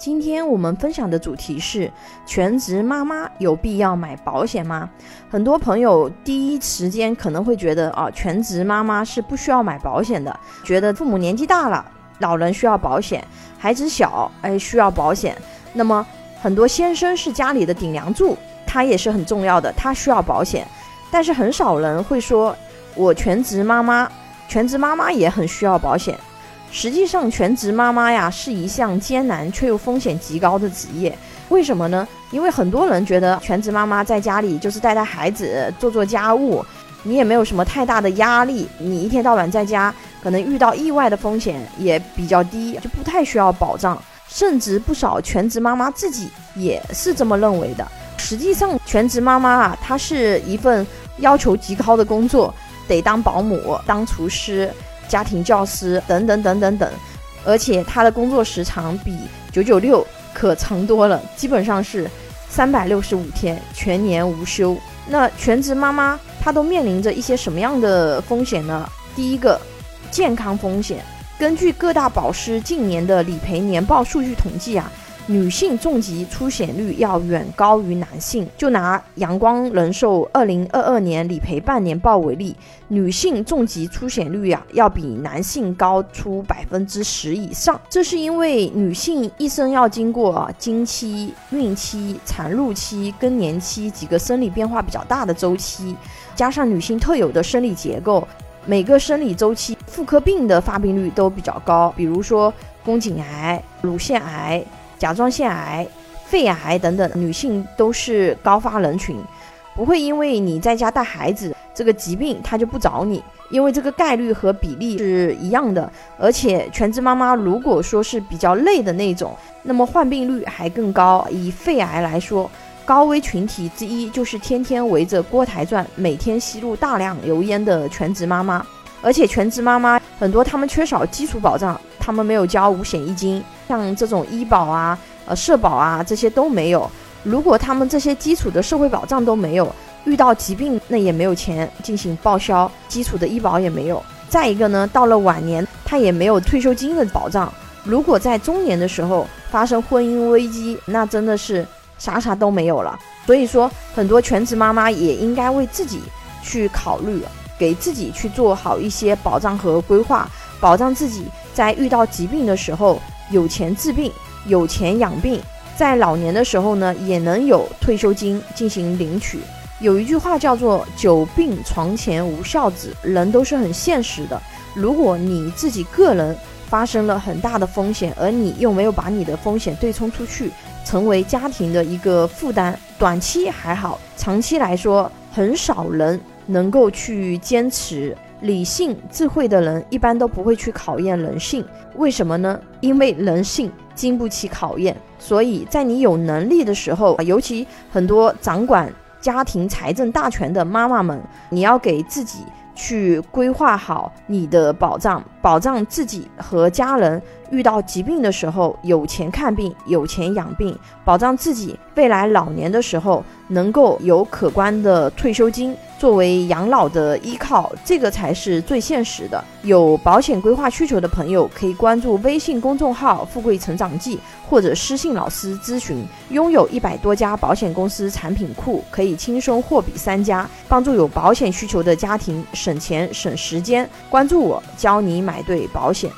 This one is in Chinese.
今天我们分享的主题是全职妈妈有必要买保险吗？很多朋友第一时间可能会觉得啊，全职妈妈是不需要买保险的，觉得父母年纪大了，老人需要保险，孩子小，哎需要保险。那么很多先生是家里的顶梁柱，他也是很重要的，他需要保险。但是很少人会说，我全职妈妈，全职妈妈也很需要保险。实际上，全职妈妈呀是一项艰难却又风险极高的职业。为什么呢？因为很多人觉得全职妈妈在家里就是带带孩子、做做家务，你也没有什么太大的压力。你一天到晚在家，可能遇到意外的风险也比较低，就不太需要保障。甚至不少全职妈妈自己也是这么认为的。实际上，全职妈妈啊，她是一份要求极高的工作，得当保姆、当厨师。家庭教师等等等等等，而且他的工作时长比九九六可长多了，基本上是三百六十五天全年无休。那全职妈妈她都面临着一些什么样的风险呢？第一个，健康风险。根据各大保师近年的理赔年报数据统计啊。女性重疾出险率要远高于男性。就拿阳光人寿二零二二年理赔半年报为例，女性重疾出险率啊要比男性高出百分之十以上。这是因为女性一生要经过经期、孕期、产褥期、更年期几个生理变化比较大的周期，加上女性特有的生理结构，每个生理周期妇科病的发病率都比较高，比如说宫颈癌、乳腺癌。甲状腺癌、肺癌等等，女性都是高发人群，不会因为你在家带孩子，这个疾病它就不找你，因为这个概率和比例是一样的。而且全职妈妈如果说是比较累的那种，那么患病率还更高。以肺癌来说，高危群体之一就是天天围着锅台转、每天吸入大量油烟的全职妈妈。而且全职妈妈很多，她们缺少基础保障，他们没有交五险一金。像这种医保啊、呃社保啊这些都没有。如果他们这些基础的社会保障都没有，遇到疾病那也没有钱进行报销，基础的医保也没有。再一个呢，到了晚年他也没有退休金的保障。如果在中年的时候发生婚姻危机，那真的是啥啥都没有了。所以说，很多全职妈妈也应该为自己去考虑，给自己去做好一些保障和规划，保障自己在遇到疾病的时候。有钱治病，有钱养病，在老年的时候呢，也能有退休金进行领取。有一句话叫做“久病床前无孝子”，人都是很现实的。如果你自己个人发生了很大的风险，而你又没有把你的风险对冲出去，成为家庭的一个负担，短期还好，长期来说，很少人能够去坚持。理性智慧的人一般都不会去考验人性，为什么呢？因为人性经不起考验。所以在你有能力的时候，尤其很多掌管家庭财政大权的妈妈们，你要给自己去规划好你的保障，保障自己和家人遇到疾病的时候有钱看病、有钱养病，保障自己未来老年的时候能够有可观的退休金。作为养老的依靠，这个才是最现实的。有保险规划需求的朋友，可以关注微信公众号“富贵成长记”或者私信老师咨询。拥有一百多家保险公司产品库，可以轻松货比三家，帮助有保险需求的家庭省钱省时间。关注我，教你买对保险。